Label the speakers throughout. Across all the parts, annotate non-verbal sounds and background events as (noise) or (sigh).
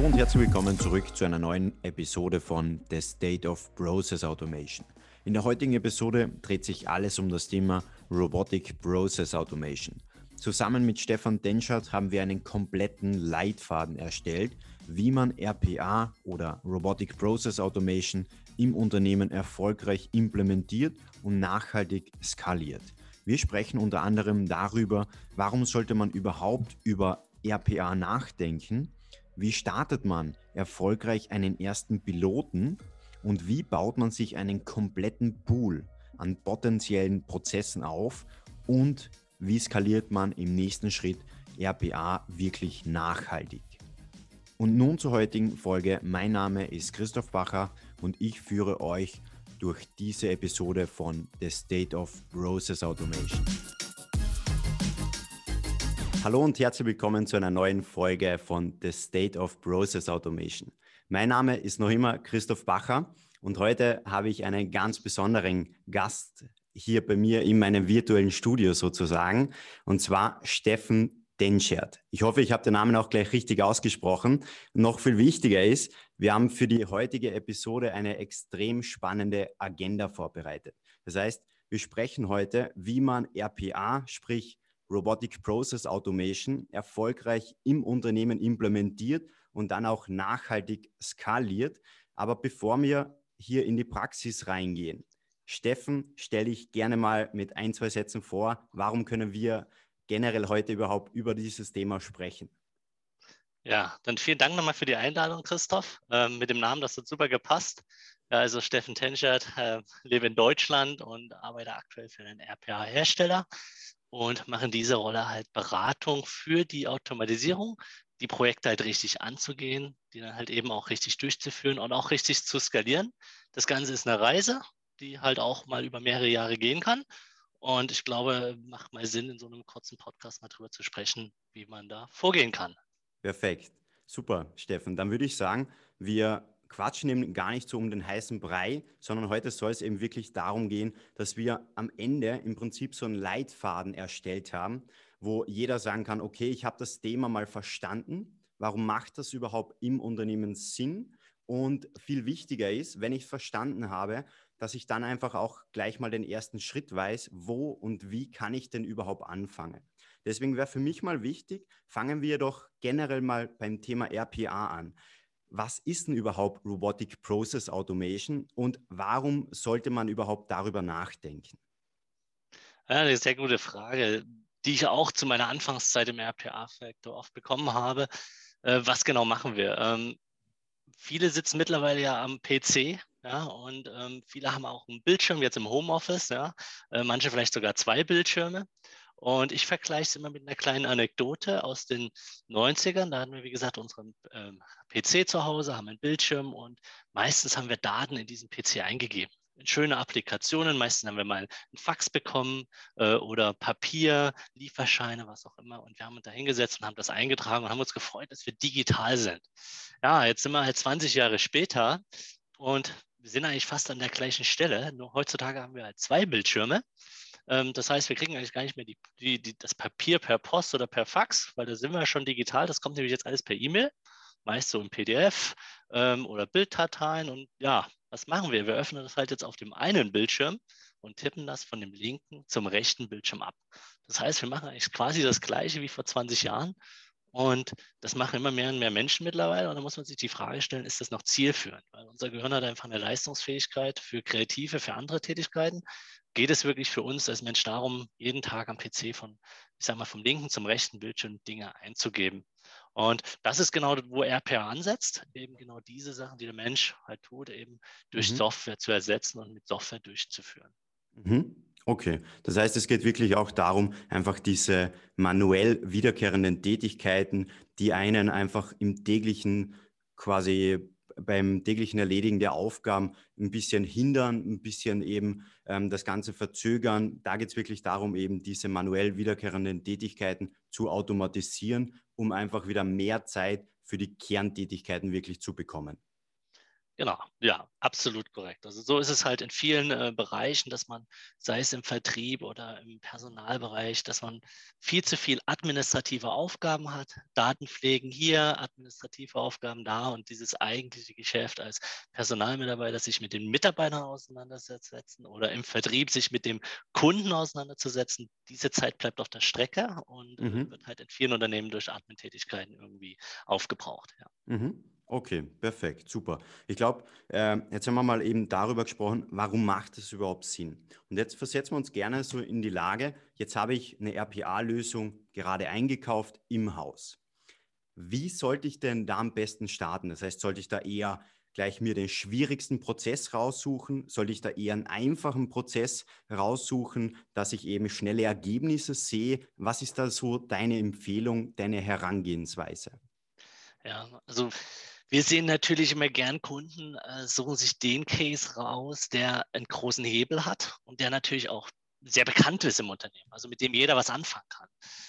Speaker 1: Hallo und herzlich willkommen zurück zu einer neuen Episode von The State of Process Automation. In der heutigen Episode dreht sich alles um das Thema Robotic Process Automation. Zusammen mit Stefan Denschert haben wir einen kompletten Leitfaden erstellt, wie man RPA oder Robotic Process Automation im Unternehmen erfolgreich implementiert und nachhaltig skaliert. Wir sprechen unter anderem darüber, warum sollte man überhaupt über RPA nachdenken, wie startet man erfolgreich einen ersten Piloten und wie baut man sich einen kompletten Pool an potenziellen Prozessen auf und wie skaliert man im nächsten Schritt RPA wirklich nachhaltig. Und nun zur heutigen Folge. Mein Name ist Christoph Bacher und ich führe euch durch diese Episode von The State of Process Automation. Hallo und herzlich willkommen zu einer neuen Folge von The State of Process Automation. Mein Name ist noch immer Christoph Bacher und heute habe ich einen ganz besonderen Gast hier bei mir in meinem virtuellen Studio sozusagen und zwar Steffen Denschert. Ich hoffe, ich habe den Namen auch gleich richtig ausgesprochen. Noch viel wichtiger ist, wir haben für die heutige Episode eine extrem spannende Agenda vorbereitet. Das heißt, wir sprechen heute, wie man RPA, sprich Robotic Process Automation, erfolgreich im Unternehmen implementiert und dann auch nachhaltig skaliert. Aber bevor wir hier in die Praxis reingehen, Steffen, stelle ich gerne mal mit ein, zwei Sätzen vor, warum können wir generell heute überhaupt über dieses Thema sprechen.
Speaker 2: Ja, dann vielen Dank nochmal für die Einladung, Christoph. Ähm, mit dem Namen, das hat super gepasst. Ja, also Steffen Tenschert, äh, lebe in Deutschland und arbeite aktuell für einen RPA-Hersteller und mache in dieser Rolle halt Beratung für die Automatisierung, die Projekte halt richtig anzugehen, die dann halt eben auch richtig durchzuführen und auch richtig zu skalieren. Das Ganze ist eine Reise, die halt auch mal über mehrere Jahre gehen kann. Und ich glaube, macht mal Sinn, in so einem kurzen Podcast mal drüber zu sprechen, wie man da vorgehen kann.
Speaker 1: Perfekt. Super, Steffen. Dann würde ich sagen, wir quatschen eben gar nicht so um den heißen Brei, sondern heute soll es eben wirklich darum gehen, dass wir am Ende im Prinzip so einen Leitfaden erstellt haben, wo jeder sagen kann, okay, ich habe das Thema mal verstanden. Warum macht das überhaupt im Unternehmen Sinn? Und viel wichtiger ist, wenn ich verstanden habe, dass ich dann einfach auch gleich mal den ersten Schritt weiß, wo und wie kann ich denn überhaupt anfangen. Deswegen wäre für mich mal wichtig, fangen wir doch generell mal beim Thema RPA an. Was ist denn überhaupt Robotic Process Automation und warum sollte man überhaupt darüber nachdenken?
Speaker 2: Ja, eine sehr gute Frage, die ich auch zu meiner Anfangszeit im RPA-Faktor oft bekommen habe. Äh, was genau machen wir? Ähm, viele sitzen mittlerweile ja am PC ja, und ähm, viele haben auch einen Bildschirm jetzt im Homeoffice, ja, äh, manche vielleicht sogar zwei Bildschirme. Und ich vergleiche es immer mit einer kleinen Anekdote aus den 90ern. Da hatten wir, wie gesagt, unseren ähm, PC zu Hause, haben einen Bildschirm und meistens haben wir Daten in diesen PC eingegeben schöne Applikationen. Meistens haben wir mal ein Fax bekommen äh, oder Papier, Lieferscheine, was auch immer. Und wir haben uns da hingesetzt und haben das eingetragen und haben uns gefreut, dass wir digital sind. Ja, jetzt sind wir halt 20 Jahre später und wir sind eigentlich fast an der gleichen Stelle. Nur heutzutage haben wir halt zwei Bildschirme. Ähm, das heißt, wir kriegen eigentlich gar nicht mehr die, die, die, das Papier per Post oder per Fax, weil da sind wir schon digital. Das kommt nämlich jetzt alles per E-Mail, meist so im PDF ähm, oder Bilddateien. Und ja, was machen wir? Wir öffnen das halt jetzt auf dem einen Bildschirm und tippen das von dem linken zum rechten Bildschirm ab. Das heißt, wir machen eigentlich quasi das Gleiche wie vor 20 Jahren. Und das machen immer mehr und mehr Menschen mittlerweile. Und da muss man sich die Frage stellen, ist das noch zielführend? Weil unser Gehirn hat einfach eine Leistungsfähigkeit für kreative, für andere Tätigkeiten. Geht es wirklich für uns als Mensch darum, jeden Tag am PC von, ich sag mal, vom linken zum rechten Bildschirm Dinge einzugeben? Und das ist genau, wo RPA ansetzt, eben genau diese Sachen, die der Mensch halt tut, eben durch mhm. Software zu ersetzen und mit Software durchzuführen.
Speaker 1: Mhm. Okay, das heißt, es geht wirklich auch darum, einfach diese manuell wiederkehrenden Tätigkeiten, die einen einfach im täglichen quasi beim täglichen Erledigen der Aufgaben ein bisschen hindern, ein bisschen eben ähm, das Ganze verzögern. Da geht es wirklich darum, eben diese manuell wiederkehrenden Tätigkeiten zu automatisieren, um einfach wieder mehr Zeit für die Kerntätigkeiten wirklich zu bekommen.
Speaker 2: Genau, ja, absolut korrekt. Also so ist es halt in vielen äh, Bereichen, dass man, sei es im Vertrieb oder im Personalbereich, dass man viel zu viel administrative Aufgaben hat, Datenpflegen hier, administrative Aufgaben da und dieses eigentliche Geschäft als Personalmitarbeiter sich mit den Mitarbeitern auseinandersetzen oder im Vertrieb sich mit dem Kunden auseinanderzusetzen, diese Zeit bleibt auf der Strecke und äh, mhm. wird halt in vielen Unternehmen durch Admin-Tätigkeiten irgendwie aufgebraucht. Ja.
Speaker 1: Mhm. Okay, perfekt, super. Ich glaube, äh, jetzt haben wir mal eben darüber gesprochen, warum macht es überhaupt Sinn? Und jetzt versetzen wir uns gerne so in die Lage, jetzt habe ich eine RPA-Lösung gerade eingekauft im Haus. Wie sollte ich denn da am besten starten? Das heißt, sollte ich da eher gleich mir den schwierigsten Prozess raussuchen? Sollte ich da eher einen einfachen Prozess raussuchen, dass ich eben schnelle Ergebnisse sehe? Was ist da so deine Empfehlung, deine Herangehensweise?
Speaker 2: Ja, also wir sehen natürlich immer gern Kunden, äh, suchen sich den Case raus, der einen großen Hebel hat und der natürlich auch sehr bekannt ist im Unternehmen, also mit dem jeder was anfangen kann.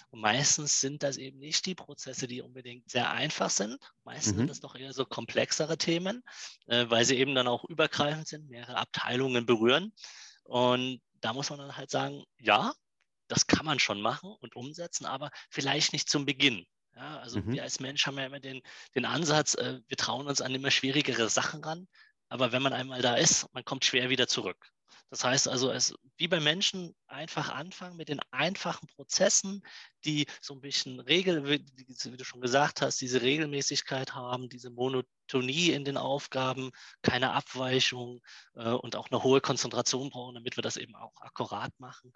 Speaker 2: Und meistens sind das eben nicht die Prozesse, die unbedingt sehr einfach sind. Meistens mhm. sind das doch eher so komplexere Themen, äh, weil sie eben dann auch übergreifend sind, mehrere Abteilungen berühren. Und da muss man dann halt sagen, ja, das kann man schon machen und umsetzen, aber vielleicht nicht zum Beginn. Ja, also mhm. wir als Mensch haben ja immer den, den Ansatz, äh, wir trauen uns an immer schwierigere Sachen ran, aber wenn man einmal da ist, man kommt schwer wieder zurück. Das heißt also, es, wie bei Menschen, einfach anfangen mit den einfachen Prozessen, die so ein bisschen Regel, wie, du schon gesagt hast, diese Regelmäßigkeit haben, diese Monotonie in den Aufgaben, keine Abweichung äh, und auch eine hohe Konzentration brauchen, damit wir das eben auch akkurat machen.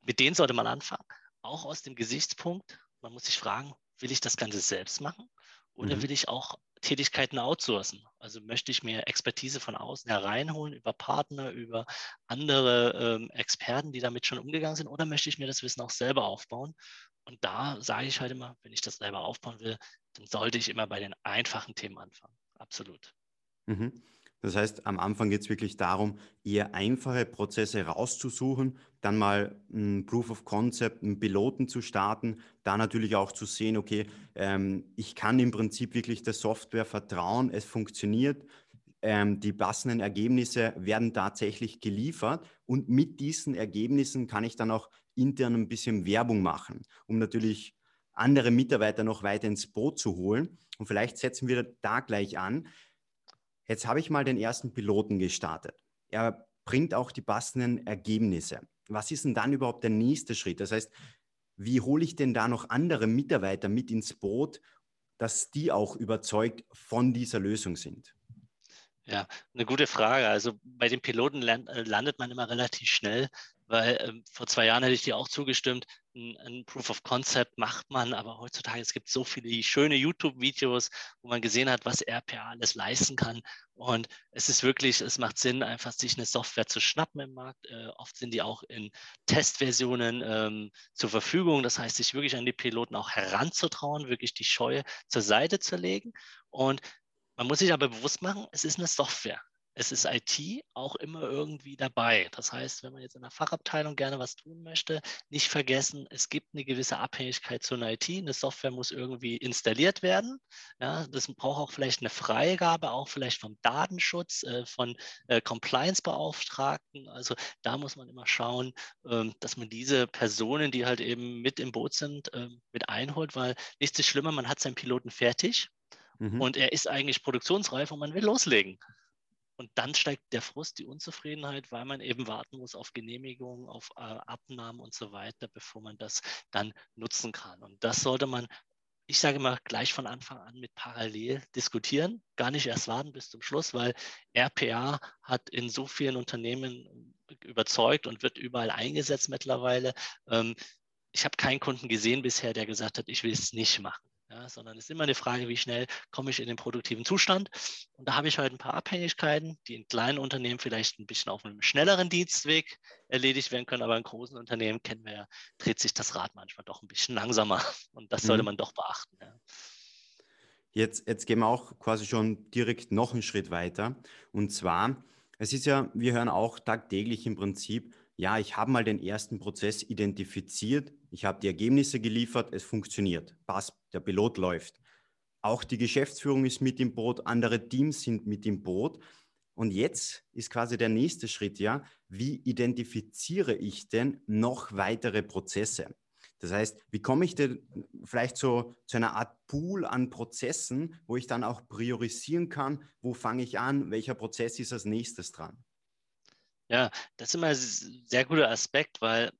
Speaker 2: Mit denen sollte man anfangen. Auch aus dem Gesichtspunkt, man muss sich fragen, will ich das Ganze selbst machen oder mhm. will ich auch Tätigkeiten outsourcen? Also möchte ich mir Expertise von außen hereinholen über Partner, über andere ähm, Experten, die damit schon umgegangen sind, oder möchte ich mir das Wissen auch selber aufbauen? Und da sage ich halt immer, wenn ich das selber aufbauen will, dann sollte ich immer bei den einfachen Themen anfangen. Absolut.
Speaker 1: Mhm. Das heißt, am Anfang geht es wirklich darum, eher einfache Prozesse rauszusuchen, dann mal ein Proof of Concept, einen Piloten zu starten, da natürlich auch zu sehen, okay, ähm, ich kann im Prinzip wirklich der Software vertrauen, es funktioniert, ähm, die passenden Ergebnisse werden tatsächlich geliefert und mit diesen Ergebnissen kann ich dann auch intern ein bisschen Werbung machen, um natürlich andere Mitarbeiter noch weiter ins Boot zu holen. Und vielleicht setzen wir da gleich an. Jetzt habe ich mal den ersten Piloten gestartet. Er bringt auch die passenden Ergebnisse. Was ist denn dann überhaupt der nächste Schritt? Das heißt, wie hole ich denn da noch andere Mitarbeiter mit ins Boot, dass die auch überzeugt von dieser Lösung sind?
Speaker 2: Ja, eine gute Frage. Also bei den Piloten äh, landet man immer relativ schnell, weil ähm, vor zwei Jahren hätte ich dir auch zugestimmt, ein, ein, Proof of Concept macht man, aber heutzutage es gibt so viele schöne YouTube-Videos, wo man gesehen hat, was RPA alles leisten kann. Und es ist wirklich, es macht Sinn, einfach sich eine Software zu schnappen im Markt. Äh, oft sind die auch in Testversionen ähm, zur Verfügung. Das heißt, sich wirklich an die Piloten auch heranzutrauen, wirklich die Scheue zur Seite zu legen. Und man muss sich aber bewusst machen, es ist eine Software es ist IT auch immer irgendwie dabei. Das heißt, wenn man jetzt in der Fachabteilung gerne was tun möchte, nicht vergessen, es gibt eine gewisse Abhängigkeit zu einer IT. Eine Software muss irgendwie installiert werden. Ja, das braucht auch vielleicht eine Freigabe, auch vielleicht vom Datenschutz, äh, von äh, Compliance-Beauftragten. Also da muss man immer schauen, ähm, dass man diese Personen, die halt eben mit im Boot sind, ähm, mit einholt, weil nichts ist schlimmer, man hat seinen Piloten fertig. Mhm. Und er ist eigentlich produktionsreif und man will loslegen. Und dann steigt der Frust, die Unzufriedenheit, weil man eben warten muss auf Genehmigungen, auf äh, Abnahmen und so weiter, bevor man das dann nutzen kann. Und das sollte man, ich sage mal, gleich von Anfang an mit parallel diskutieren, gar nicht erst warten bis zum Schluss, weil RPA hat in so vielen Unternehmen überzeugt und wird überall eingesetzt mittlerweile. Ähm, ich habe keinen Kunden gesehen bisher, der gesagt hat, ich will es nicht machen ja, sondern es ist immer eine Frage, wie schnell komme ich in den produktiven Zustand. Und da habe ich halt ein paar Abhängigkeiten, die in kleinen Unternehmen vielleicht ein bisschen auf einem schnelleren Dienstweg erledigt werden können, aber in großen Unternehmen kennen wir ja, dreht sich das Rad manchmal doch ein bisschen langsamer und das sollte mhm. man doch beachten. Ja.
Speaker 1: Jetzt, jetzt gehen wir auch quasi schon direkt noch einen Schritt weiter. Und zwar, es ist ja, wir hören auch tagtäglich im Prinzip, ja, ich habe mal den ersten Prozess identifiziert, ich habe die Ergebnisse geliefert, es funktioniert, passt, der Pilot läuft. auch die Geschäftsführung ist mit im Boot, andere Teams sind mit im Boot. Und jetzt ist quasi der nächste Schritt, ja, wie identifiziere ich denn noch weitere Prozesse? Das heißt, wie komme ich denn vielleicht so zu einer Art Pool an Prozessen, wo ich dann auch priorisieren kann, wo fange ich an, welcher Prozess ist als nächstes dran?
Speaker 2: Ja, das ist immer ein sehr guter Aspekt, weil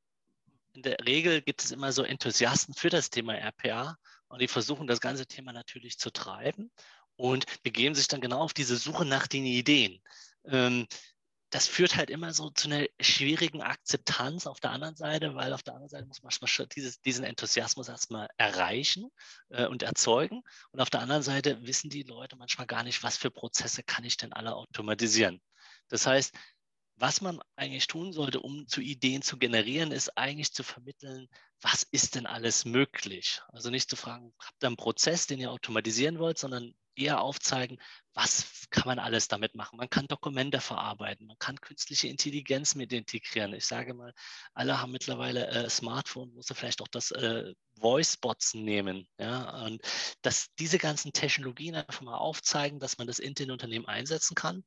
Speaker 2: in der Regel gibt es immer so Enthusiasten für das Thema RPA und die versuchen das ganze Thema natürlich zu treiben und begeben sich dann genau auf diese Suche nach den Ideen. Ähm, das führt halt immer so zu einer schwierigen Akzeptanz auf der anderen Seite, weil auf der anderen Seite muss man schon dieses, diesen Enthusiasmus erstmal erreichen äh, und erzeugen. Und auf der anderen Seite wissen die Leute manchmal gar nicht, was für Prozesse kann ich denn alle automatisieren. Das heißt, was man eigentlich tun sollte, um zu Ideen zu generieren, ist eigentlich zu vermitteln, was ist denn alles möglich? Also nicht zu fragen, habt ihr einen Prozess, den ihr automatisieren wollt, sondern eher aufzeigen, was kann man alles damit machen. Man kann Dokumente verarbeiten, man kann künstliche Intelligenz mit integrieren. Ich sage mal, alle haben mittlerweile äh, Smartphone, muss vielleicht auch das äh, Voice-Bots nehmen. Ja? Und dass diese ganzen Technologien einfach mal aufzeigen, dass man das in den Unternehmen einsetzen kann.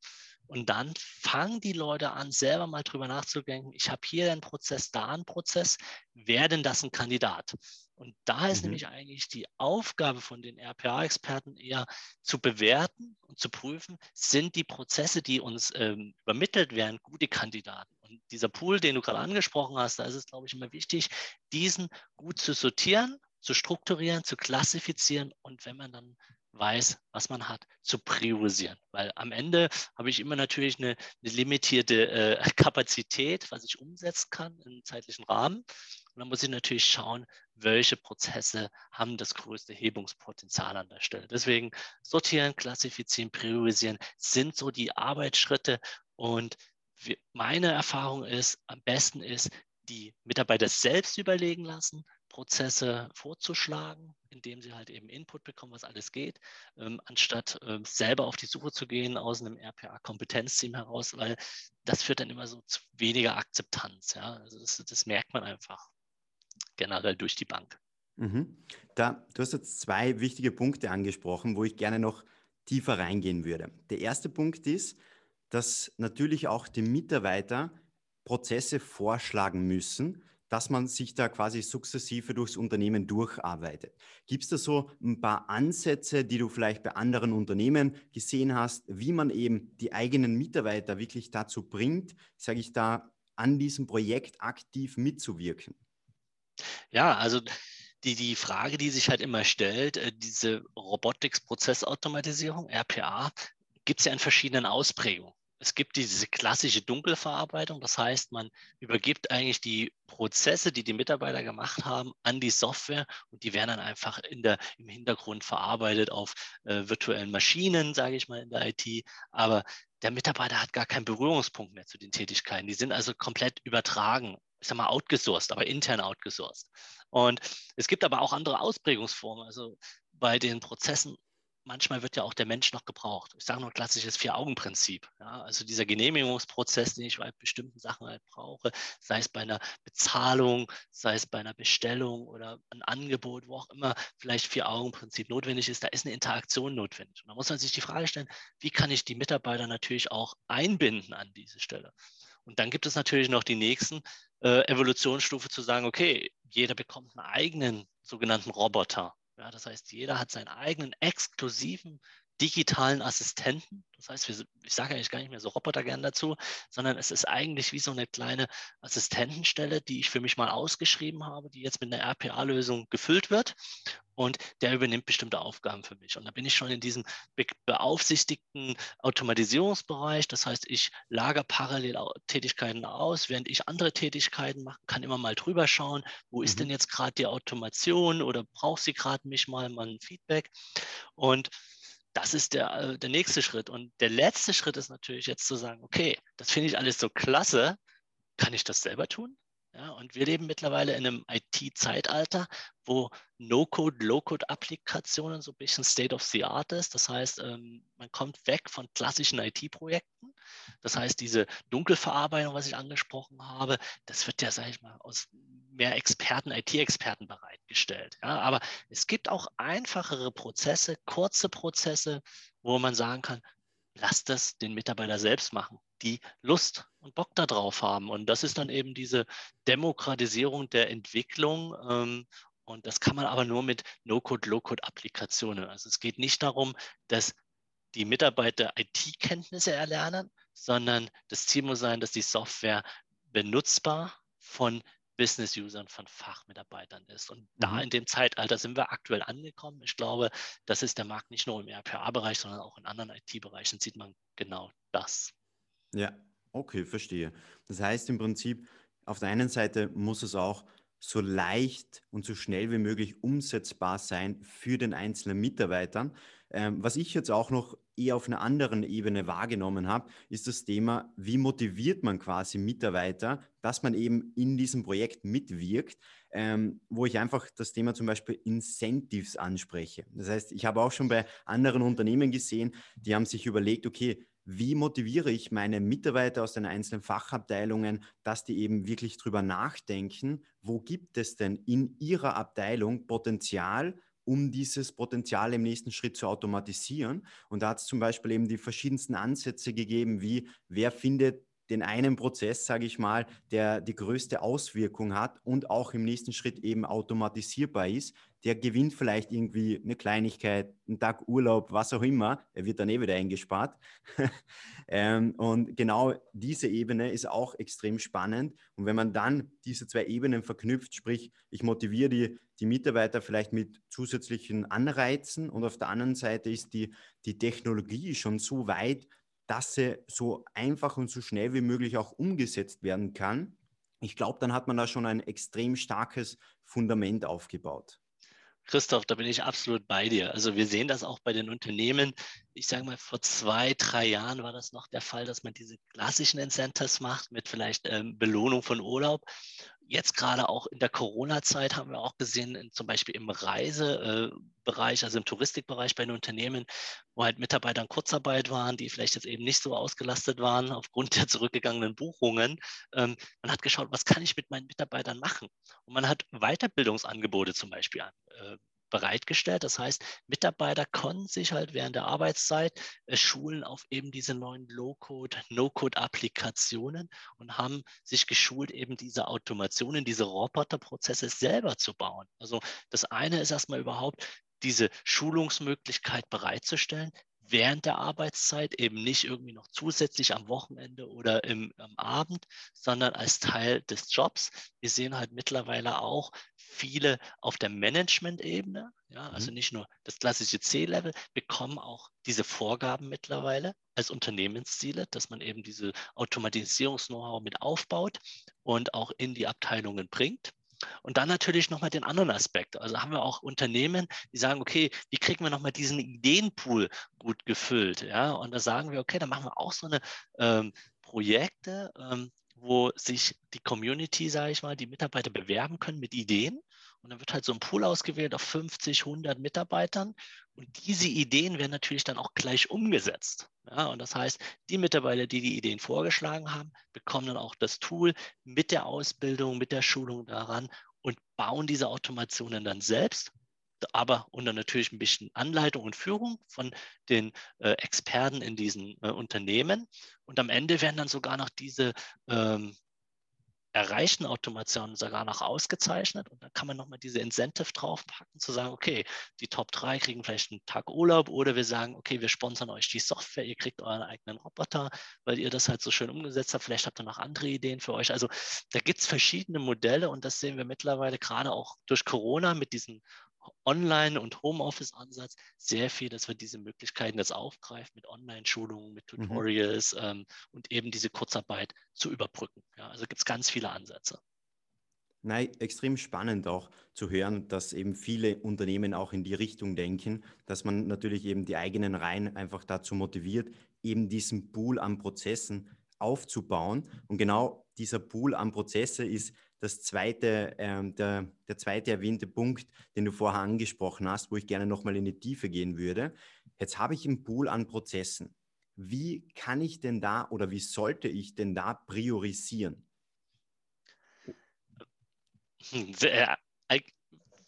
Speaker 2: Und dann fangen die Leute an, selber mal drüber nachzudenken, ich habe hier einen Prozess, da einen Prozess, wäre denn das ein Kandidat? Und da ist mhm. nämlich eigentlich die Aufgabe von den RPA-Experten eher zu bewerten und zu prüfen, sind die Prozesse, die uns ähm, übermittelt werden, gute Kandidaten. Und dieser Pool, den du gerade angesprochen hast, da ist es, glaube ich, immer wichtig, diesen gut zu sortieren, zu strukturieren, zu klassifizieren und wenn man dann weiß, was man hat, zu priorisieren. Weil am Ende habe ich immer natürlich eine, eine limitierte äh, (laughs) Kapazität, was ich umsetzen kann im zeitlichen Rahmen. Und dann muss ich natürlich schauen, welche Prozesse haben das größte Hebungspotenzial an der Stelle. Deswegen sortieren, klassifizieren, priorisieren sind so die Arbeitsschritte. Und meine Erfahrung ist, am besten ist, die Mitarbeiter selbst überlegen lassen, Prozesse vorzuschlagen, indem sie halt eben Input bekommen, was alles geht, ähm, anstatt ähm, selber auf die Suche zu gehen aus einem RPA-Kompetenzteam heraus, weil das führt dann immer so zu weniger Akzeptanz. Ja? Also das, das merkt man einfach generell durch die Bank.
Speaker 1: Mhm. Da, du hast jetzt zwei wichtige Punkte angesprochen, wo ich gerne noch tiefer reingehen würde. Der erste Punkt ist, dass natürlich auch die Mitarbeiter Prozesse vorschlagen müssen, dass man sich da quasi sukzessive durchs Unternehmen durcharbeitet. Gibt es da so ein paar Ansätze, die du vielleicht bei anderen Unternehmen gesehen hast, wie man eben die eigenen Mitarbeiter wirklich dazu bringt, sage ich da, an diesem Projekt aktiv mitzuwirken?
Speaker 2: Ja, also die, die Frage, die sich halt immer stellt, äh, diese Robotics-Prozessautomatisierung, RPA, gibt es ja in verschiedenen Ausprägungen es gibt diese klassische Dunkelverarbeitung. Das heißt, man übergibt eigentlich die Prozesse, die die Mitarbeiter gemacht haben, an die Software und die werden dann einfach in der, im Hintergrund verarbeitet auf äh, virtuellen Maschinen, sage ich mal, in der IT. Aber der Mitarbeiter hat gar keinen Berührungspunkt mehr zu den Tätigkeiten. Die sind also komplett übertragen, ich sage mal, outgesourced, aber intern outgesourced. Und es gibt aber auch andere Ausprägungsformen. Also bei den Prozessen manchmal wird ja auch der Mensch noch gebraucht. Ich sage nur klassisches Vier-Augen-Prinzip. Ja, also dieser Genehmigungsprozess, den ich bei bestimmten Sachen halt brauche, sei es bei einer Bezahlung, sei es bei einer Bestellung oder ein Angebot, wo auch immer vielleicht Vier-Augen-Prinzip notwendig ist, da ist eine Interaktion notwendig. Und da muss man sich die Frage stellen, wie kann ich die Mitarbeiter natürlich auch einbinden an diese Stelle? Und dann gibt es natürlich noch die nächsten äh, Evolutionsstufe zu sagen, okay, jeder bekommt einen eigenen sogenannten Roboter. Ja, das heißt, jeder hat seinen eigenen exklusiven digitalen Assistenten. Das heißt, ich sage eigentlich gar nicht mehr so Roboter gern dazu, sondern es ist eigentlich wie so eine kleine Assistentenstelle, die ich für mich mal ausgeschrieben habe, die jetzt mit einer RPA-Lösung gefüllt wird und der übernimmt bestimmte Aufgaben für mich. Und da bin ich schon in diesem beaufsichtigten Automatisierungsbereich. Das heißt, ich lager parallel Tätigkeiten aus, während ich andere Tätigkeiten mache, kann immer mal drüber schauen, wo ist mhm. denn jetzt gerade die Automation oder braucht sie gerade mich mal, mal ein Feedback. Und das ist der, äh, der nächste Schritt. Und der letzte Schritt ist natürlich jetzt zu sagen, okay, das finde ich alles so klasse, kann ich das selber tun? Ja, und wir leben mittlerweile in einem IT-Zeitalter, wo No-Code, Low-Code-Applikationen so ein bisschen State of the Art ist. Das heißt, ähm, man kommt weg von klassischen IT-Projekten. Das heißt, diese Dunkelverarbeitung, was ich angesprochen habe, das wird ja, sage ich mal, aus mehr Experten, IT-Experten bereitgestellt. Ja, aber es gibt auch einfachere Prozesse, kurze Prozesse, wo man sagen kann, lass das den Mitarbeiter selbst machen, die Lust und Bock darauf haben. Und das ist dann eben diese Demokratisierung der Entwicklung. Ähm, und das kann man aber nur mit No-Code, Low-Code-Applikationen. Also es geht nicht darum, dass die Mitarbeiter IT-Kenntnisse erlernen, sondern das Ziel muss sein, dass die Software benutzbar von Business-Usern, von Fachmitarbeitern ist. Und da mhm. in dem Zeitalter sind wir aktuell angekommen. Ich glaube, das ist der Markt nicht nur im RPA-Bereich, sondern auch in anderen IT-Bereichen sieht man genau das.
Speaker 1: Ja, okay, verstehe. Das heißt im Prinzip, auf der einen Seite muss es auch so leicht und so schnell wie möglich umsetzbar sein für den einzelnen Mitarbeitern. Ähm, was ich jetzt auch noch eher auf einer anderen Ebene wahrgenommen habe, ist das Thema, wie motiviert man quasi Mitarbeiter, dass man eben in diesem Projekt mitwirkt, ähm, wo ich einfach das Thema zum Beispiel Incentives anspreche. Das heißt, ich habe auch schon bei anderen Unternehmen gesehen, die haben sich überlegt, okay, wie motiviere ich meine Mitarbeiter aus den einzelnen Fachabteilungen, dass die eben wirklich drüber nachdenken, wo gibt es denn in ihrer Abteilung Potenzial, um dieses Potenzial im nächsten Schritt zu automatisieren. Und da hat es zum Beispiel eben die verschiedensten Ansätze gegeben, wie wer findet den einen Prozess, sage ich mal, der die größte Auswirkung hat und auch im nächsten Schritt eben automatisierbar ist, der gewinnt vielleicht irgendwie eine Kleinigkeit, einen Tag Urlaub, was auch immer, er wird dann eh wieder eingespart. (laughs) ähm, und genau diese Ebene ist auch extrem spannend. Und wenn man dann diese zwei Ebenen verknüpft, sprich, ich motiviere die, die Mitarbeiter vielleicht mit zusätzlichen Anreizen und auf der anderen Seite ist die, die Technologie schon so weit, dass sie so einfach und so schnell wie möglich auch umgesetzt werden kann. Ich glaube, dann hat man da schon ein extrem starkes Fundament aufgebaut.
Speaker 2: Christoph, da bin ich absolut bei dir. Also wir sehen das auch bei den Unternehmen. Ich sage mal, vor zwei, drei Jahren war das noch der Fall, dass man diese klassischen Incentives macht mit vielleicht ähm, Belohnung von Urlaub jetzt gerade auch in der Corona-Zeit haben wir auch gesehen, in, zum Beispiel im Reisebereich, also im Touristikbereich bei den Unternehmen, wo halt Mitarbeiter in Kurzarbeit waren, die vielleicht jetzt eben nicht so ausgelastet waren aufgrund der zurückgegangenen Buchungen. Ähm, man hat geschaut, was kann ich mit meinen Mitarbeitern machen? Und man hat Weiterbildungsangebote zum Beispiel äh, bereitgestellt. Das heißt, Mitarbeiter konnten sich halt während der Arbeitszeit äh, schulen auf eben diese neuen Low-Code, No-Code-Applikationen und haben sich geschult, eben diese Automationen, diese Roboterprozesse selber zu bauen. Also das eine ist erstmal überhaupt diese Schulungsmöglichkeit bereitzustellen, während der Arbeitszeit, eben nicht irgendwie noch zusätzlich am Wochenende oder im, am Abend, sondern als Teil des Jobs. Wir sehen halt mittlerweile auch viele auf der Management-Ebene, ja, also mhm. nicht nur das klassische C-Level, bekommen auch diese Vorgaben mittlerweile als Unternehmensziele, dass man eben diese Automatisierungs-Know-how mit aufbaut und auch in die Abteilungen bringt. Und dann natürlich nochmal den anderen Aspekt. Also haben wir auch Unternehmen, die sagen, okay, wie kriegen wir nochmal diesen Ideenpool gut gefüllt? Ja? Und da sagen wir, okay, dann machen wir auch so eine ähm, Projekte, ähm, wo sich die Community, sage ich mal, die Mitarbeiter bewerben können mit Ideen. Und dann wird halt so ein Pool ausgewählt auf 50, 100 Mitarbeitern. Und diese Ideen werden natürlich dann auch gleich umgesetzt. Ja, und das heißt, die Mitarbeiter, die die Ideen vorgeschlagen haben, bekommen dann auch das Tool mit der Ausbildung, mit der Schulung daran und bauen diese Automationen dann selbst aber unter natürlich ein bisschen Anleitung und Führung von den äh, Experten in diesen äh, Unternehmen. Und am Ende werden dann sogar noch diese ähm, erreichten Automationen sogar noch ausgezeichnet und dann kann man nochmal diese Incentive draufpacken, zu sagen, okay, die Top 3 kriegen vielleicht einen Tag Urlaub oder wir sagen, okay, wir sponsern euch die Software, ihr kriegt euren eigenen Roboter, weil ihr das halt so schön umgesetzt habt. Vielleicht habt ihr noch andere Ideen für euch. Also da gibt es verschiedene Modelle und das sehen wir mittlerweile gerade auch durch Corona mit diesen Online- und Homeoffice-Ansatz sehr viel, dass wir diese Möglichkeiten jetzt aufgreifen mit Online-Schulungen, mit mhm. Tutorials mhm. ähm, und eben diese Kurzarbeit zu überbrücken. Ja, also gibt es ganz viele Ansätze.
Speaker 1: Nein, extrem spannend auch zu hören, dass eben viele Unternehmen auch in die Richtung denken, dass man natürlich eben die eigenen Reihen einfach dazu motiviert, eben diesen Pool an Prozessen aufzubauen. Und genau dieser Pool an Prozesse ist das zweite, ähm, der, der zweite erwähnte Punkt, den du vorher angesprochen hast, wo ich gerne nochmal in die Tiefe gehen würde. Jetzt habe ich einen Pool an Prozessen. Wie kann ich denn da oder wie sollte ich denn da priorisieren?
Speaker 2: Sehr,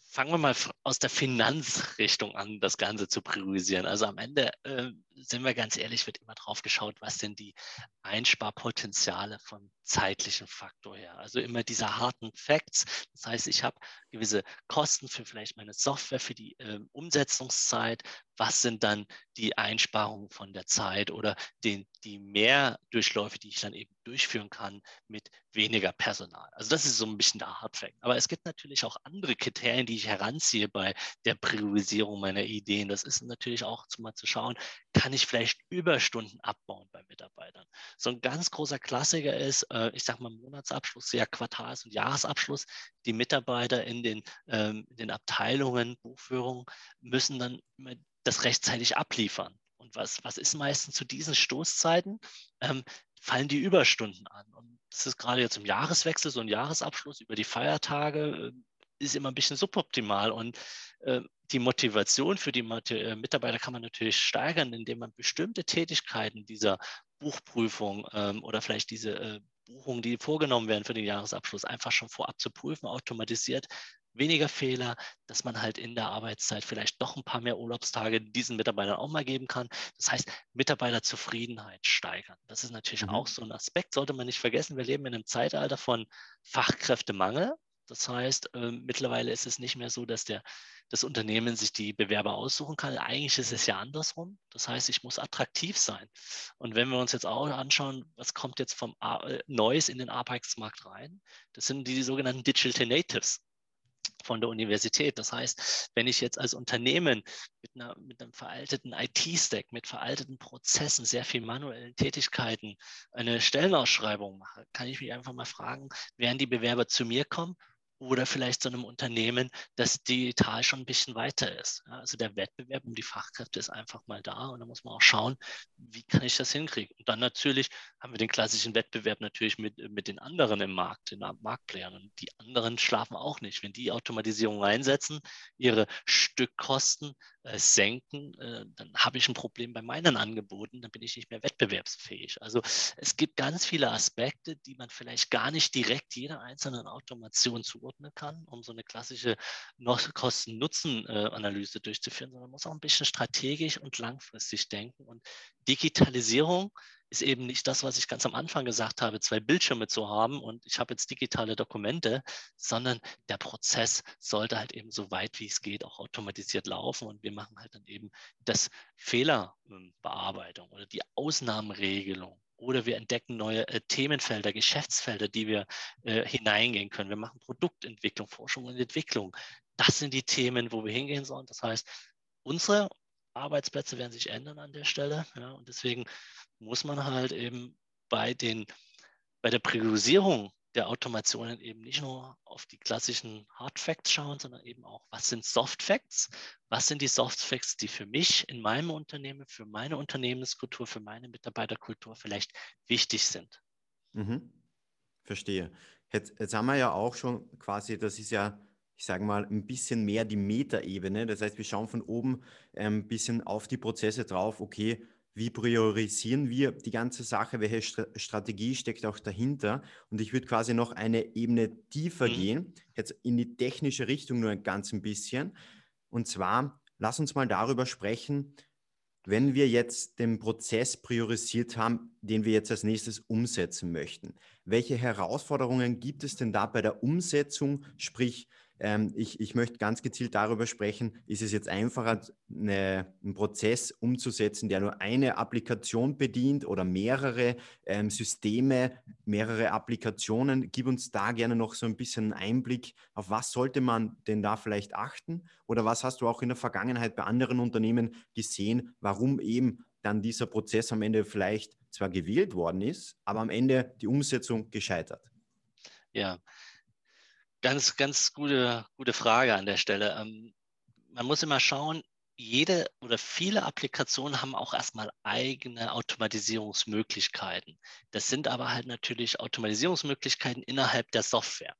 Speaker 2: fangen wir mal aus der Finanzrichtung an, das Ganze zu priorisieren. Also am Ende, äh, sind wir ganz ehrlich, wird immer drauf geschaut, was denn die Einsparpotenziale vom zeitlichen Faktor her. Also immer diese harten Facts. Das heißt, ich habe gewisse Kosten für vielleicht meine Software, für die äh, Umsetzungszeit. Was sind dann die Einsparungen von der Zeit oder den, die Mehrdurchläufe, die ich dann eben durchführen kann mit weniger Personal? Also das ist so ein bisschen der Hardfact. Aber es gibt natürlich auch andere Kriterien, die ich heranziehe bei der Priorisierung meiner Ideen. Das ist natürlich auch mal zu schauen, kann ich vielleicht Überstunden abbauen bei Mitarbeitern? So ein ganz großer Klassiker ist, äh, ich sage mal Monatsabschluss, ja Quartals- und Jahresabschluss. Die Mitarbeiter in den, ähm, in den Abteilungen, Buchführung, müssen dann das rechtzeitig abliefern. Und was, was ist meistens zu diesen Stoßzeiten? Ähm, fallen die Überstunden an. Und das ist gerade jetzt im Jahreswechsel, so ein Jahresabschluss über die Feiertage, äh, ist immer ein bisschen suboptimal. Und äh, die Motivation für die äh, Mitarbeiter kann man natürlich steigern, indem man bestimmte Tätigkeiten dieser Buchprüfung ähm, oder vielleicht diese äh, Buchungen, die vorgenommen werden für den Jahresabschluss, einfach schon vorab zu prüfen, automatisiert, weniger Fehler, dass man halt in der Arbeitszeit vielleicht doch ein paar mehr Urlaubstage diesen Mitarbeitern auch mal geben kann. Das heißt, Mitarbeiterzufriedenheit steigern. Das ist natürlich mhm. auch so ein Aspekt, sollte man nicht vergessen. Wir leben in einem Zeitalter von Fachkräftemangel. Das heißt, äh, mittlerweile ist es nicht mehr so, dass der, das Unternehmen sich die Bewerber aussuchen kann. Eigentlich ist es ja andersrum. Das heißt, ich muss attraktiv sein. Und wenn wir uns jetzt auch anschauen, was kommt jetzt vom äh, Neues in den Arbeitsmarkt rein, das sind die, die sogenannten Digital Natives von der Universität. Das heißt, wenn ich jetzt als Unternehmen mit, einer, mit einem veralteten IT-Stack, mit veralteten Prozessen, sehr viel manuellen Tätigkeiten eine Stellenausschreibung mache, kann ich mich einfach mal fragen, werden die Bewerber zu mir kommen oder vielleicht zu einem Unternehmen, das digital schon ein bisschen weiter ist. Also der Wettbewerb um die Fachkräfte ist einfach mal da und da muss man auch schauen, wie kann ich das hinkriegen. Und dann natürlich haben wir den klassischen Wettbewerb natürlich mit, mit den anderen im Markt, den Marktplayern. Und die anderen schlafen auch nicht. Wenn die Automatisierung einsetzen, ihre Stückkosten senken, äh, dann habe ich ein Problem bei meinen Angeboten, dann bin ich nicht mehr wettbewerbsfähig. Also es gibt ganz viele Aspekte, die man vielleicht gar nicht direkt jeder einzelnen Automation zuordnen kann, um so eine klassische Kosten-Nutzen-Analyse durchzuführen, sondern man muss auch ein bisschen strategisch und langfristig denken. Und Digitalisierung ist eben nicht das, was ich ganz am Anfang gesagt habe, zwei Bildschirme zu haben und ich habe jetzt digitale Dokumente, sondern der Prozess sollte halt eben so weit wie es geht auch automatisiert laufen und wir machen halt dann eben das Fehlerbearbeitung oder die Ausnahmenregelung oder wir entdecken neue äh, Themenfelder, Geschäftsfelder, die wir äh, hineingehen können. Wir machen Produktentwicklung, Forschung und Entwicklung. Das sind die Themen, wo wir hingehen sollen. Das heißt, unsere Arbeitsplätze werden sich ändern an der Stelle. Ja, und deswegen muss man halt eben bei, den, bei der Priorisierung der Automationen eben nicht nur auf die klassischen Hard Facts schauen, sondern eben auch, was sind Soft Facts? Was sind die Soft Facts, die für mich in meinem Unternehmen, für meine Unternehmenskultur, für meine Mitarbeiterkultur vielleicht wichtig sind?
Speaker 1: Mhm. Verstehe. Jetzt, jetzt haben wir ja auch schon quasi, das ist ja ich sage mal, ein bisschen mehr die Metaebene. Das heißt, wir schauen von oben ein ähm, bisschen auf die Prozesse drauf, okay, wie priorisieren wir die ganze Sache, welche St Strategie steckt auch dahinter. Und ich würde quasi noch eine Ebene tiefer mhm. gehen, jetzt in die technische Richtung nur ein ganz ein bisschen. Und zwar, lass uns mal darüber sprechen, wenn wir jetzt den Prozess priorisiert haben, den wir jetzt als nächstes umsetzen möchten. Welche Herausforderungen gibt es denn da bei der Umsetzung? Sprich, ähm, ich, ich möchte ganz gezielt darüber sprechen, ist es jetzt einfacher, eine, einen Prozess umzusetzen, der nur eine Applikation bedient oder mehrere ähm, Systeme, mehrere Applikationen. Gib uns da gerne noch so ein bisschen Einblick, auf was sollte man denn da vielleicht achten oder was hast du auch in der Vergangenheit bei anderen Unternehmen gesehen, warum eben dann dieser Prozess am Ende vielleicht zwar gewählt worden ist, aber am Ende die Umsetzung gescheitert.
Speaker 2: Ja, Ganz, ganz gute, gute Frage an der Stelle. Ähm, man muss immer schauen, jede oder viele Applikationen haben auch erstmal eigene Automatisierungsmöglichkeiten. Das sind aber halt natürlich Automatisierungsmöglichkeiten innerhalb der Software.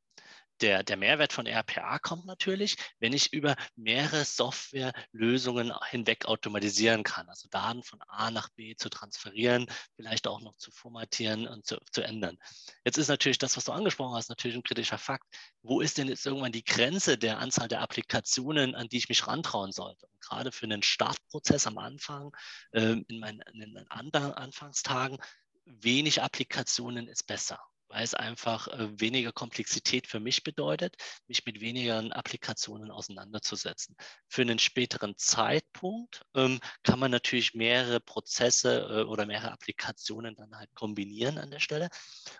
Speaker 2: Der, der Mehrwert von RPA kommt natürlich, wenn ich über mehrere Softwarelösungen hinweg automatisieren kann, also Daten von A nach B zu transferieren, vielleicht auch noch zu formatieren und zu, zu ändern. Jetzt ist natürlich das, was du angesprochen hast, natürlich ein kritischer Fakt. Wo ist denn jetzt irgendwann die Grenze der Anzahl der Applikationen, an die ich mich rantrauen sollte? Und gerade für einen Startprozess am Anfang, äh, in meinen, in meinen Anfangstagen, wenig Applikationen ist besser weil es einfach äh, weniger Komplexität für mich bedeutet, mich mit weniger Applikationen auseinanderzusetzen. Für einen späteren Zeitpunkt ähm, kann man natürlich mehrere Prozesse äh, oder mehrere Applikationen dann halt kombinieren an der Stelle.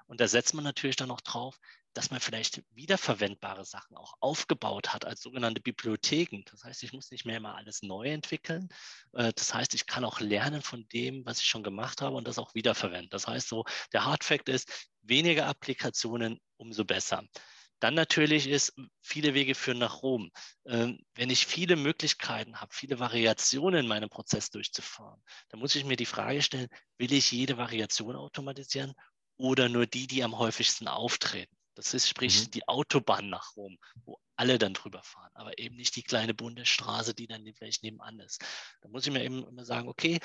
Speaker 2: Und da setzt man natürlich dann noch drauf, dass man vielleicht wiederverwendbare Sachen auch aufgebaut hat als sogenannte Bibliotheken. Das heißt, ich muss nicht mehr immer alles neu entwickeln. Äh, das heißt, ich kann auch lernen von dem, was ich schon gemacht habe und das auch wiederverwenden. Das heißt, so der Hardfact ist, weniger Applikationen, umso besser. Dann natürlich ist, viele Wege führen nach Rom. Ähm, wenn ich viele Möglichkeiten habe, viele Variationen in meinem Prozess durchzufahren, dann muss ich mir die Frage stellen, will ich jede Variation automatisieren oder nur die, die am häufigsten auftreten? Das ist sprich mhm. die Autobahn nach Rom, wo alle dann drüber fahren, aber eben nicht die kleine Bundesstraße, die dann vielleicht nebenan ist. Da muss ich mir eben immer sagen, okay,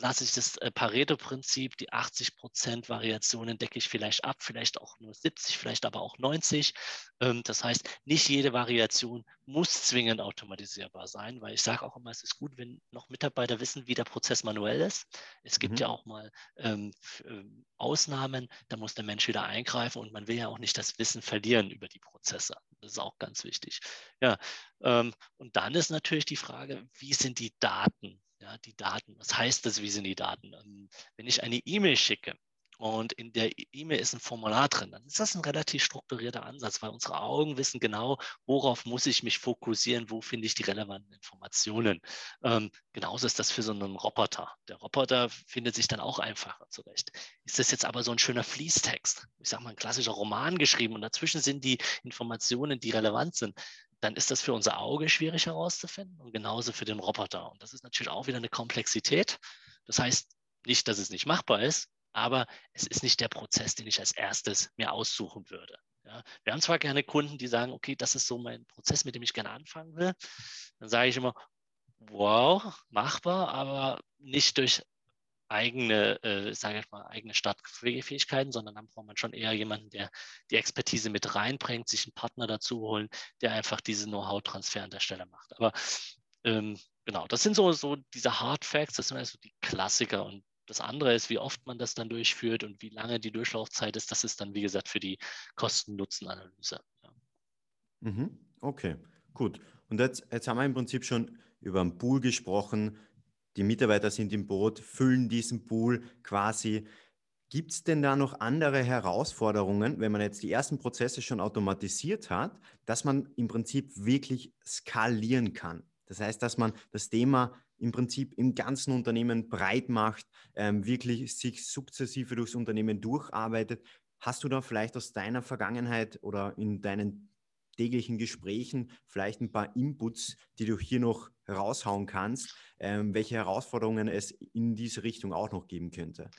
Speaker 2: lasse ich das äh, Pareto-Prinzip, die 80 Prozent Variationen decke ich vielleicht ab, vielleicht auch nur 70, vielleicht aber auch 90. Ähm, das heißt, nicht jede Variation muss zwingend automatisierbar sein, weil ich sage auch immer, es ist gut, wenn noch Mitarbeiter wissen, wie der Prozess manuell ist. Es gibt mhm. ja auch mal ähm, ähm, Ausnahmen, da muss der Mensch wieder eingreifen und man will ja auch nicht das Wissen verlieren über die Prozesse. Das ist auch ganz wichtig. Ja, ähm, und dann ist natürlich die Frage, wie sind die Daten? Ja, die Daten. Was heißt das? Wie sind die Daten? Ähm, wenn ich eine E-Mail schicke und in der E-Mail ist ein Formular drin, dann ist das ein relativ strukturierter Ansatz, weil unsere Augen wissen genau, worauf muss ich mich fokussieren, wo finde ich die relevanten Informationen. Ähm, genauso ist das für so einen Roboter. Der Roboter findet sich dann auch einfacher zurecht. Ist das jetzt aber so ein schöner Fließtext, ich sage mal ein klassischer Roman geschrieben und dazwischen sind die Informationen, die relevant sind, dann ist das für unser Auge schwierig herauszufinden und genauso für den Roboter. Und das ist natürlich auch wieder eine Komplexität. Das heißt nicht, dass es nicht machbar ist, aber es ist nicht der Prozess, den ich als erstes mir aussuchen würde. Ja, wir haben zwar gerne Kunden, die sagen, okay, das ist so mein Prozess, mit dem ich gerne anfangen will. Dann sage ich immer, wow, machbar, aber nicht durch eigene, äh, sage ich mal, eigene Startfähigkeiten, sondern dann braucht man schon eher jemanden, der die Expertise mit reinbringt, sich einen Partner dazu holen, der einfach diese Know-how-Transfer an der Stelle macht. Aber ähm, genau, das sind so, so diese Hard Facts, das sind also die Klassiker und das andere ist, wie oft man das dann durchführt und wie lange die Durchlaufzeit ist. Das ist dann, wie gesagt, für die Kosten-Nutzen-Analyse. Ja.
Speaker 1: Mhm. Okay, gut. Und jetzt, jetzt haben wir im Prinzip schon über einen Pool gesprochen, die Mitarbeiter sind im Boot, füllen diesen Pool quasi. Gibt es denn da noch andere Herausforderungen, wenn man jetzt die ersten Prozesse schon automatisiert hat, dass man im Prinzip wirklich skalieren kann? Das heißt, dass man das Thema im Prinzip im ganzen Unternehmen breit macht, ähm, wirklich sich sukzessive durchs Unternehmen durcharbeitet. Hast du da vielleicht aus deiner Vergangenheit oder in deinen täglichen Gesprächen vielleicht ein paar Inputs, die du hier noch raushauen kannst, ähm, welche Herausforderungen es in diese Richtung auch noch geben könnte?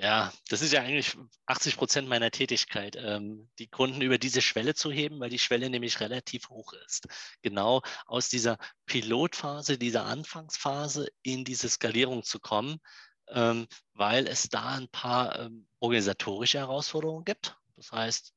Speaker 2: Ja, das ist ja eigentlich 80 Prozent meiner Tätigkeit, ähm, die Kunden über diese Schwelle zu heben, weil die Schwelle nämlich relativ hoch ist. Genau aus dieser Pilotphase, dieser Anfangsphase in diese Skalierung zu kommen, ähm, weil es da ein paar ähm, organisatorische Herausforderungen gibt. Das heißt,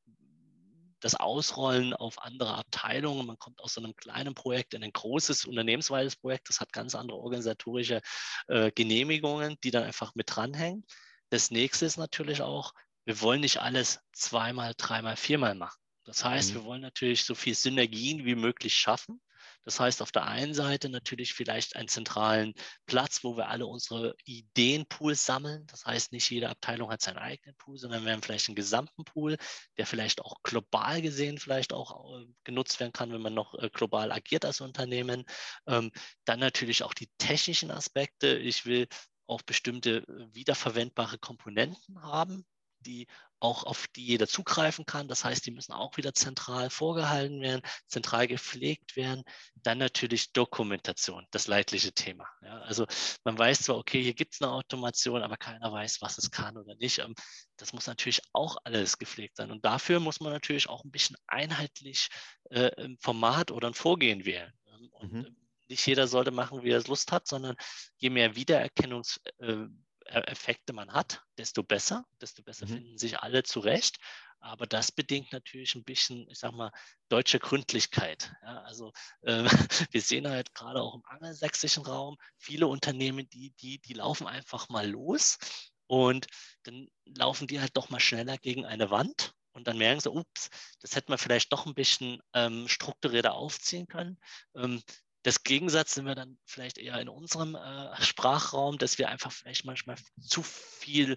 Speaker 2: das Ausrollen auf andere Abteilungen. Man kommt aus so einem kleinen Projekt in ein großes unternehmensweites Projekt. Das hat ganz andere organisatorische äh, Genehmigungen, die dann einfach mit dranhängen. Das nächste ist natürlich auch, wir wollen nicht alles zweimal, dreimal, viermal machen. Das heißt, mhm. wir wollen natürlich so viel Synergien wie möglich schaffen. Das heißt, auf der einen Seite natürlich vielleicht einen zentralen Platz, wo wir alle unsere Ideenpools sammeln. Das heißt, nicht jede Abteilung hat seinen eigenen Pool, sondern wir haben vielleicht einen gesamten Pool, der vielleicht auch global gesehen vielleicht auch äh, genutzt werden kann, wenn man noch äh, global agiert als Unternehmen. Ähm, dann natürlich auch die technischen Aspekte. Ich will auch bestimmte äh, wiederverwendbare Komponenten haben, die auch auf die jeder zugreifen kann. Das heißt, die müssen auch wieder zentral vorgehalten werden, zentral gepflegt werden. Dann natürlich Dokumentation, das leidliche Thema. Ja, also man weiß zwar, okay, hier gibt es eine Automation, aber keiner weiß, was es kann oder nicht. Ähm, das muss natürlich auch alles gepflegt sein. Und dafür muss man natürlich auch ein bisschen einheitlich äh, ein Format oder ein Vorgehen wählen. Ähm, und mhm. nicht jeder sollte machen, wie er es Lust hat, sondern je mehr Wiedererkennungs äh, Effekte man hat, desto besser, desto besser mhm. finden sich alle zurecht. Aber das bedingt natürlich ein bisschen, ich sag mal, deutsche Gründlichkeit. Ja, also äh, (laughs) wir sehen halt gerade auch im angelsächsischen Raum viele Unternehmen, die, die, die laufen einfach mal los und dann laufen die halt doch mal schneller gegen eine Wand und dann merken sie, ups, das hätte man vielleicht doch ein bisschen ähm, strukturierter aufziehen können. Ähm, das Gegensatz sind wir dann vielleicht eher in unserem äh, Sprachraum, dass wir einfach vielleicht manchmal zu viel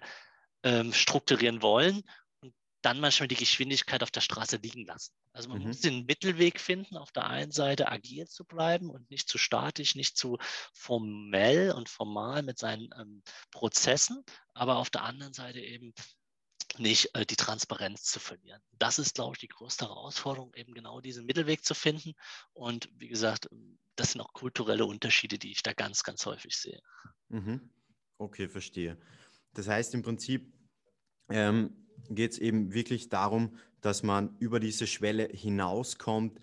Speaker 2: ähm, strukturieren wollen und dann manchmal die Geschwindigkeit auf der Straße liegen lassen. Also man mhm. muss den Mittelweg finden, auf der einen Seite agil zu bleiben und nicht zu statisch, nicht zu formell und formal mit seinen ähm, Prozessen, aber auf der anderen Seite eben nicht äh, die Transparenz zu verlieren. Das ist, glaube ich, die größte Herausforderung, eben genau diesen Mittelweg zu finden. Und wie gesagt, das sind auch kulturelle Unterschiede, die ich da ganz, ganz häufig sehe.
Speaker 1: Mhm. Okay, verstehe. Das heißt im Prinzip ähm, geht es eben wirklich darum, dass man über diese Schwelle hinauskommt,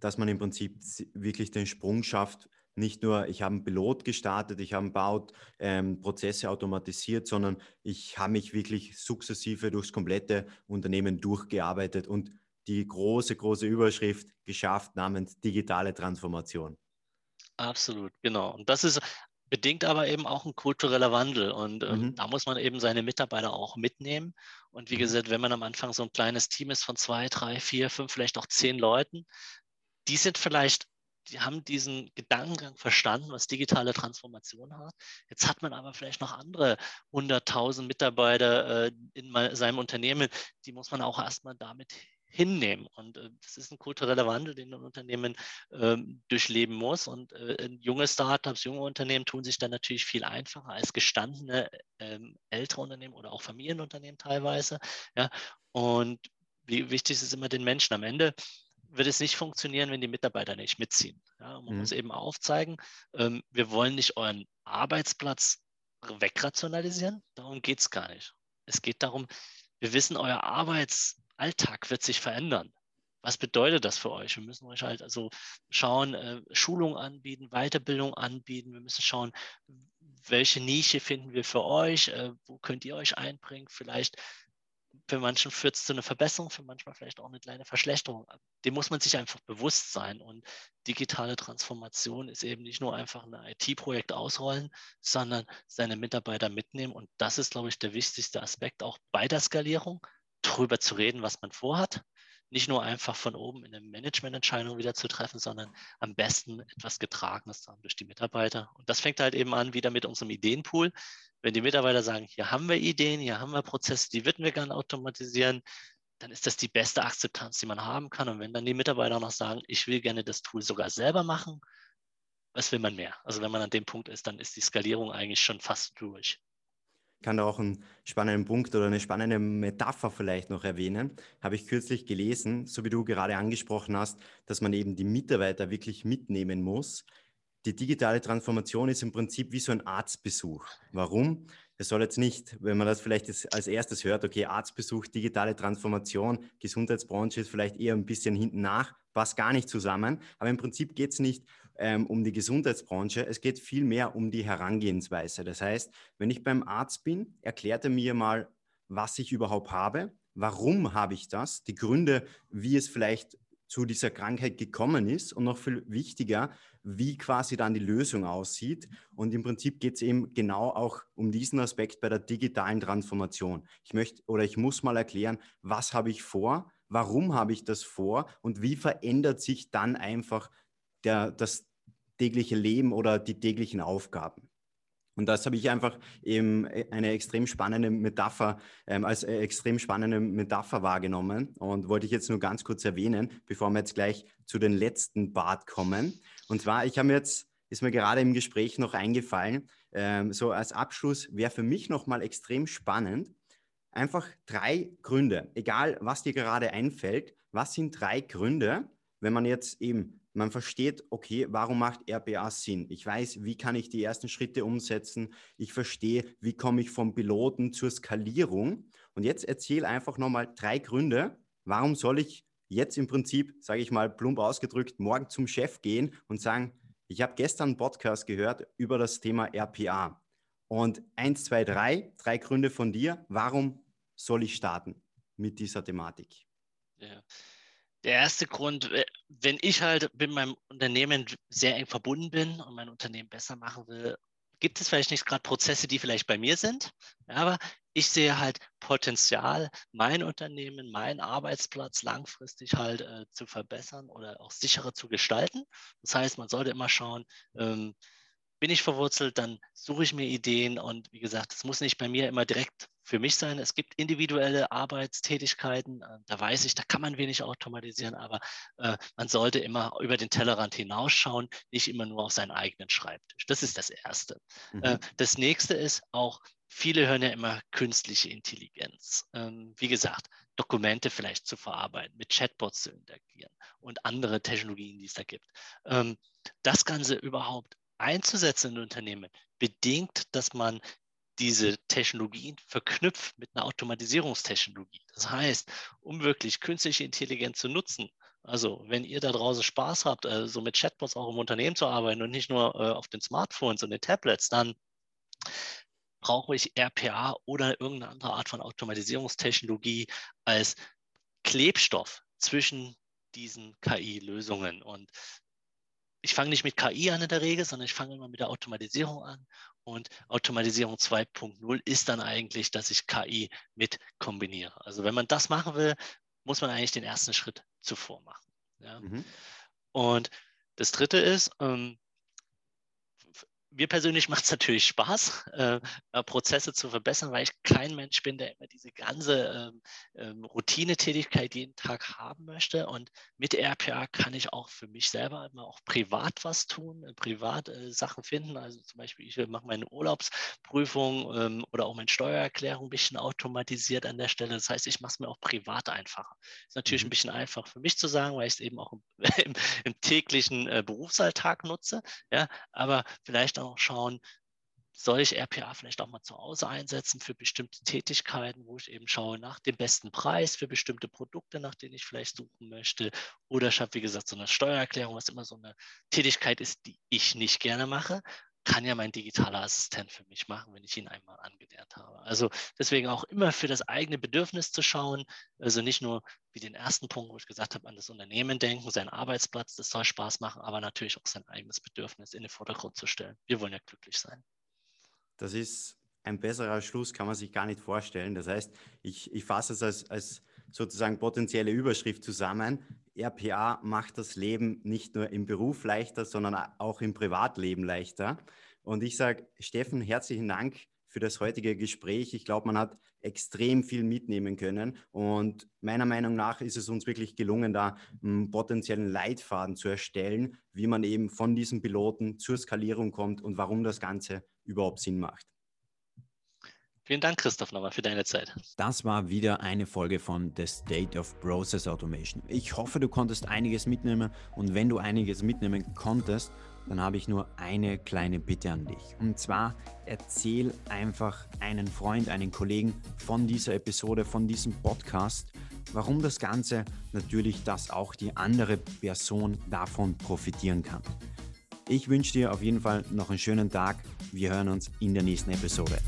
Speaker 1: dass man im Prinzip wirklich den Sprung schafft nicht nur, ich habe einen Pilot gestartet, ich habe baut ähm, Prozesse automatisiert, sondern ich habe mich wirklich sukzessive durchs komplette Unternehmen durchgearbeitet und die große, große Überschrift geschafft namens digitale Transformation.
Speaker 2: Absolut, genau. Und das ist bedingt aber eben auch ein kultureller Wandel. Und ähm, mhm. da muss man eben seine Mitarbeiter auch mitnehmen. Und wie mhm. gesagt, wenn man am Anfang so ein kleines Team ist von zwei, drei, vier, fünf, vielleicht auch zehn Leuten, die sind vielleicht die haben diesen Gedankengang verstanden, was digitale Transformation hat. Jetzt hat man aber vielleicht noch andere 100.000 Mitarbeiter äh, in seinem Unternehmen, die muss man auch erstmal damit hinnehmen. Und äh, das ist ein kultureller Wandel, den ein Unternehmen äh, durchleben muss. Und äh, junge Startups, junge Unternehmen tun sich dann natürlich viel einfacher als gestandene ähm, ältere Unternehmen oder auch Familienunternehmen teilweise. Ja. Und wie wichtig ist immer den Menschen am Ende wird es nicht funktionieren, wenn die Mitarbeiter nicht mitziehen. Ja, man mhm. muss eben aufzeigen, ähm, wir wollen nicht euren Arbeitsplatz wegrationalisieren, darum geht es gar nicht. Es geht darum, wir wissen, euer Arbeitsalltag wird sich verändern. Was bedeutet das für euch? Wir müssen euch halt also schauen, äh, Schulung anbieten, Weiterbildung anbieten. Wir müssen schauen, welche Nische finden wir für euch, äh, wo könnt ihr euch einbringen. Vielleicht für manchen führt es zu einer Verbesserung, für manchmal vielleicht auch eine kleine Verschlechterung. Dem muss man sich einfach bewusst sein. Und digitale Transformation ist eben nicht nur einfach ein IT-Projekt ausrollen, sondern seine Mitarbeiter mitnehmen. Und das ist, glaube ich, der wichtigste Aspekt auch bei der Skalierung, darüber zu reden, was man vorhat. Nicht nur einfach von oben in eine Managemententscheidung wieder zu treffen, sondern am besten etwas Getragenes zu haben durch die Mitarbeiter. Und das fängt halt eben an wieder mit unserem Ideenpool wenn die Mitarbeiter sagen, hier haben wir Ideen, hier haben wir Prozesse, die würden wir gerne automatisieren, dann ist das die beste Akzeptanz, die man haben kann. Und wenn dann die Mitarbeiter noch sagen, ich will gerne das Tool sogar selber machen, was will man mehr? Also wenn man an dem Punkt ist, dann ist die Skalierung eigentlich schon fast durch.
Speaker 1: Ich kann da auch einen spannenden Punkt oder eine spannende Metapher vielleicht noch erwähnen. Habe ich kürzlich gelesen, so wie du gerade angesprochen hast, dass man eben die Mitarbeiter wirklich mitnehmen muss die digitale Transformation ist im Prinzip wie so ein Arztbesuch. Warum? Es soll jetzt nicht, wenn man das vielleicht als erstes hört, okay, Arztbesuch, digitale Transformation, Gesundheitsbranche ist vielleicht eher ein bisschen hinten nach, passt gar nicht zusammen. Aber im Prinzip geht es nicht ähm, um die Gesundheitsbranche, es geht vielmehr um die Herangehensweise. Das heißt, wenn ich beim Arzt bin, erklärt er mir mal, was ich überhaupt habe, warum habe ich das, die Gründe, wie es vielleicht zu dieser Krankheit gekommen ist und noch viel wichtiger, wie quasi dann die Lösung aussieht. Und im Prinzip geht es eben genau auch um diesen Aspekt bei der digitalen Transformation. Ich möchte oder ich muss mal erklären, was habe ich vor, warum habe ich das vor und wie verändert sich dann einfach der, das tägliche Leben oder die täglichen Aufgaben. Und das habe ich einfach eben äh, eine extrem spannende Metapher, ähm, als äh, extrem spannende Metapher wahrgenommen und wollte ich jetzt nur ganz kurz erwähnen, bevor wir jetzt gleich zu den letzten Part kommen. Und zwar, ich habe jetzt, ist mir gerade im Gespräch noch eingefallen, ähm, so als Abschluss wäre für mich nochmal extrem spannend, einfach drei Gründe, egal was dir gerade einfällt, was sind drei Gründe, wenn man jetzt eben, man versteht, okay, warum macht RPA Sinn? Ich weiß, wie kann ich die ersten Schritte umsetzen? Ich verstehe, wie komme ich vom Piloten zur Skalierung? Und jetzt erzähl einfach nochmal drei Gründe, warum soll ich jetzt im Prinzip, sage ich mal plump ausgedrückt, morgen zum Chef gehen und sagen, ich habe gestern einen Podcast gehört über das Thema RPA. Und eins, zwei, drei, drei Gründe von dir, warum soll ich starten mit dieser Thematik?
Speaker 2: Ja. Der erste Grund, äh, wenn ich halt mit meinem Unternehmen sehr eng verbunden bin und mein Unternehmen besser machen will, gibt es vielleicht nicht gerade Prozesse, die vielleicht bei mir sind, aber ich sehe halt Potenzial, mein Unternehmen, meinen Arbeitsplatz langfristig halt äh, zu verbessern oder auch sicherer zu gestalten. Das heißt, man sollte immer schauen, ähm, bin ich verwurzelt, dann suche ich mir Ideen und wie gesagt, es muss nicht bei mir immer direkt für mich sein. Es gibt individuelle Arbeitstätigkeiten, äh, da weiß ich, da kann man wenig automatisieren, aber äh, man sollte immer über den Tellerrand hinausschauen, nicht immer nur auf seinen eigenen Schreibtisch. Das ist das Erste. Mhm. Äh, das nächste ist auch, viele hören ja immer künstliche Intelligenz. Ähm, wie gesagt, Dokumente vielleicht zu verarbeiten, mit Chatbots zu interagieren und andere Technologien, die es da gibt. Ähm, das Ganze überhaupt einzusetzen in Unternehmen, bedingt, dass man diese Technologien verknüpft mit einer Automatisierungstechnologie. Das heißt, um wirklich künstliche Intelligenz zu nutzen, also wenn ihr da draußen Spaß habt, so mit Chatbots auch im Unternehmen zu arbeiten und nicht nur äh, auf den Smartphones und den Tablets, dann brauche ich RPA oder irgendeine andere Art von Automatisierungstechnologie als Klebstoff zwischen diesen KI-Lösungen. Und ich fange nicht mit KI an in der Regel, sondern ich fange immer mit der Automatisierung an. Und Automatisierung 2.0 ist dann eigentlich, dass ich KI mit kombiniere. Also wenn man das machen will, muss man eigentlich den ersten Schritt zuvor machen. Ja? Mhm. Und das Dritte ist, ähm, mir persönlich (laughs) macht es natürlich Spaß, äh, äh, Prozesse zu verbessern, weil ich kein Mensch bin, der immer diese ganze ähm, ähm, Routinetätigkeit jeden Tag haben möchte. Und mit RPA kann ich auch für mich selber immer auch privat was tun, äh, privat äh, Sachen finden. Also zum Beispiel, ich mache meine Urlaubsprüfung ähm, oder auch meine Steuererklärung ein bisschen automatisiert an der Stelle. Das heißt, ich mache es mir auch privat einfacher. Ist natürlich mhm. ein bisschen einfach für mich zu sagen, weil ich es eben auch im, (laughs) im, im täglichen äh, Berufsalltag nutze. Ja, aber vielleicht auch auch schauen, soll ich RPA vielleicht auch mal zu Hause einsetzen für bestimmte Tätigkeiten, wo ich eben schaue nach dem besten Preis für bestimmte Produkte, nach denen ich vielleicht suchen möchte. Oder ich habe, wie gesagt, so eine Steuererklärung, was immer so eine Tätigkeit ist, die ich nicht gerne mache, kann ja mein digitaler Assistent für mich machen, wenn ich ihn einmal angelernt habe. Also deswegen auch immer für das eigene Bedürfnis zu schauen, also nicht nur wie den ersten Punkt, wo ich gesagt habe, an das Unternehmen denken, seinen Arbeitsplatz, das soll Spaß machen, aber natürlich auch sein eigenes Bedürfnis in den Vordergrund zu stellen. Wir wollen ja glücklich sein.
Speaker 1: Das ist ein besserer Schluss, kann man sich gar nicht vorstellen. Das heißt, ich, ich fasse es als, als sozusagen potenzielle Überschrift zusammen. RPA macht das Leben nicht nur im Beruf leichter, sondern auch im Privatleben leichter. Und ich sage, Steffen, herzlichen Dank für das heutige Gespräch. Ich glaube, man hat extrem viel mitnehmen können. Und meiner Meinung nach ist es uns wirklich gelungen, da einen potenziellen Leitfaden zu erstellen, wie man eben von diesem Piloten zur Skalierung kommt und warum das Ganze überhaupt Sinn macht.
Speaker 2: Vielen Dank, Christoph, nochmal für deine Zeit.
Speaker 1: Das war wieder eine Folge von The State of Process Automation. Ich hoffe, du konntest einiges mitnehmen und wenn du einiges mitnehmen konntest, dann habe ich nur eine kleine Bitte an dich. Und zwar erzähl einfach einen Freund, einen Kollegen von dieser Episode, von diesem Podcast, warum das Ganze natürlich, dass auch die andere Person davon profitieren kann. Ich wünsche dir auf jeden Fall noch einen schönen Tag. Wir hören uns in der nächsten Episode.